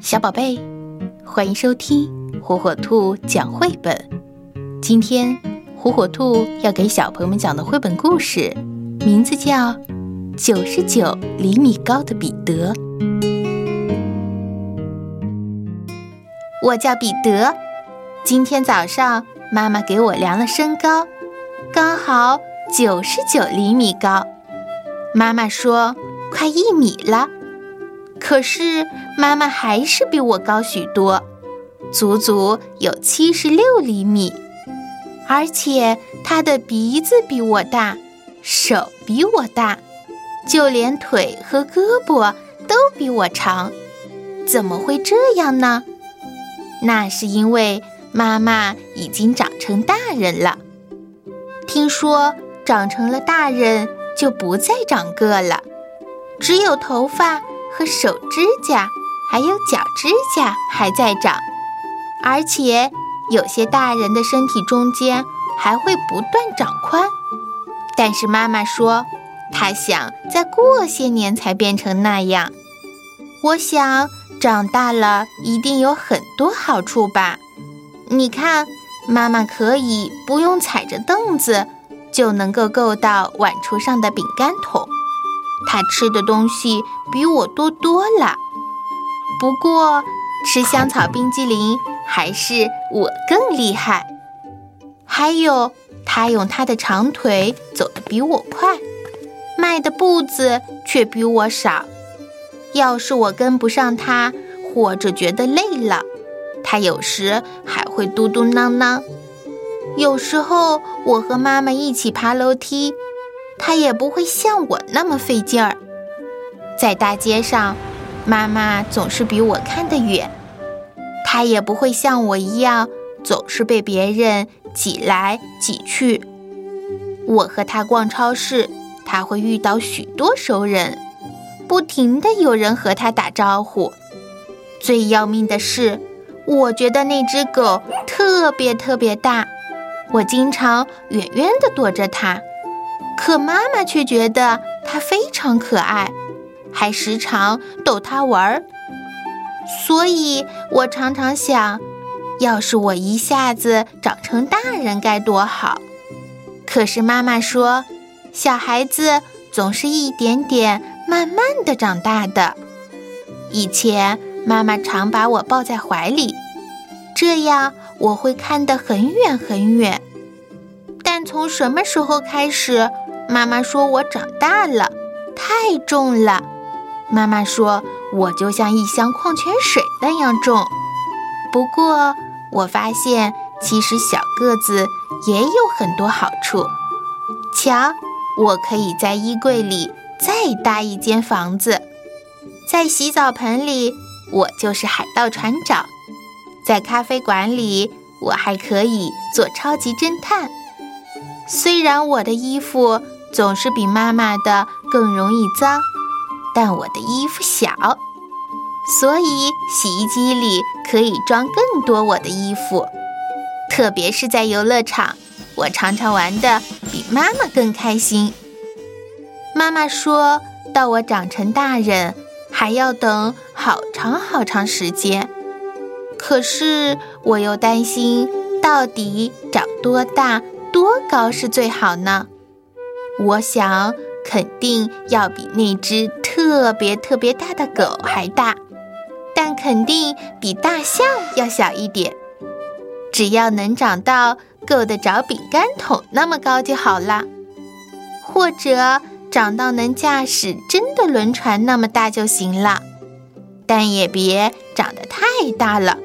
小宝贝，欢迎收听火火兔讲绘本。今天，火火兔要给小朋友们讲的绘本故事，名字叫《九十九厘米高的彼得》。我叫彼得，今天早上妈妈给我量了身高，刚好九十九厘米高。妈妈说快一米了。可是妈妈还是比我高许多，足足有七十六厘米，而且她的鼻子比我大，手比我大，就连腿和胳膊都比我长。怎么会这样呢？那是因为妈妈已经长成大人了。听说长成了大人就不再长个了，只有头发。和手指甲，还有脚指甲还在长，而且有些大人的身体中间还会不断长宽。但是妈妈说，她想再过些年才变成那样。我想长大了一定有很多好处吧？你看，妈妈可以不用踩着凳子，就能够够到碗橱上的饼干桶。他吃的东西比我多多了，不过吃香草冰激凌还是我更厉害。还有，他用他的长腿走得比我快，迈的步子却比我少。要是我跟不上他，或者觉得累了，他有时还会嘟嘟囔囔。有时候我和妈妈一起爬楼梯。他也不会像我那么费劲儿，在大街上，妈妈总是比我看得远。他也不会像我一样总是被别人挤来挤去。我和他逛超市，他会遇到许多熟人，不停的有人和他打招呼。最要命的是，我觉得那只狗特别特别大，我经常远远的躲着它。可妈妈却觉得它非常可爱，还时常逗它玩儿。所以我常常想，要是我一下子长成大人该多好。可是妈妈说，小孩子总是一点点慢慢的长大的。以前妈妈常把我抱在怀里，这样我会看得很远很远。但从什么时候开始？妈妈说我长大了，太重了。妈妈说我就像一箱矿泉水那样重。不过我发现，其实小个子也有很多好处。瞧，我可以在衣柜里再搭一间房子，在洗澡盆里我就是海盗船长，在咖啡馆里我还可以做超级侦探。虽然我的衣服。总是比妈妈的更容易脏，但我的衣服小，所以洗衣机里可以装更多我的衣服。特别是在游乐场，我常常玩的比妈妈更开心。妈妈说到我长成大人还要等好长好长时间，可是我又担心，到底长多大、多高是最好呢？我想肯定要比那只特别特别大的狗还大，但肯定比大象要小一点。只要能长到够得着饼干桶那么高就好了，或者长到能驾驶真的轮船那么大就行了。但也别长得太大了，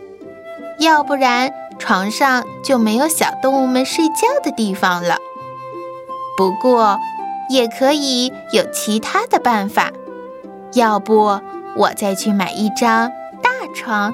要不然床上就没有小动物们睡觉的地方了。不过，也可以有其他的办法。要不，我再去买一张大床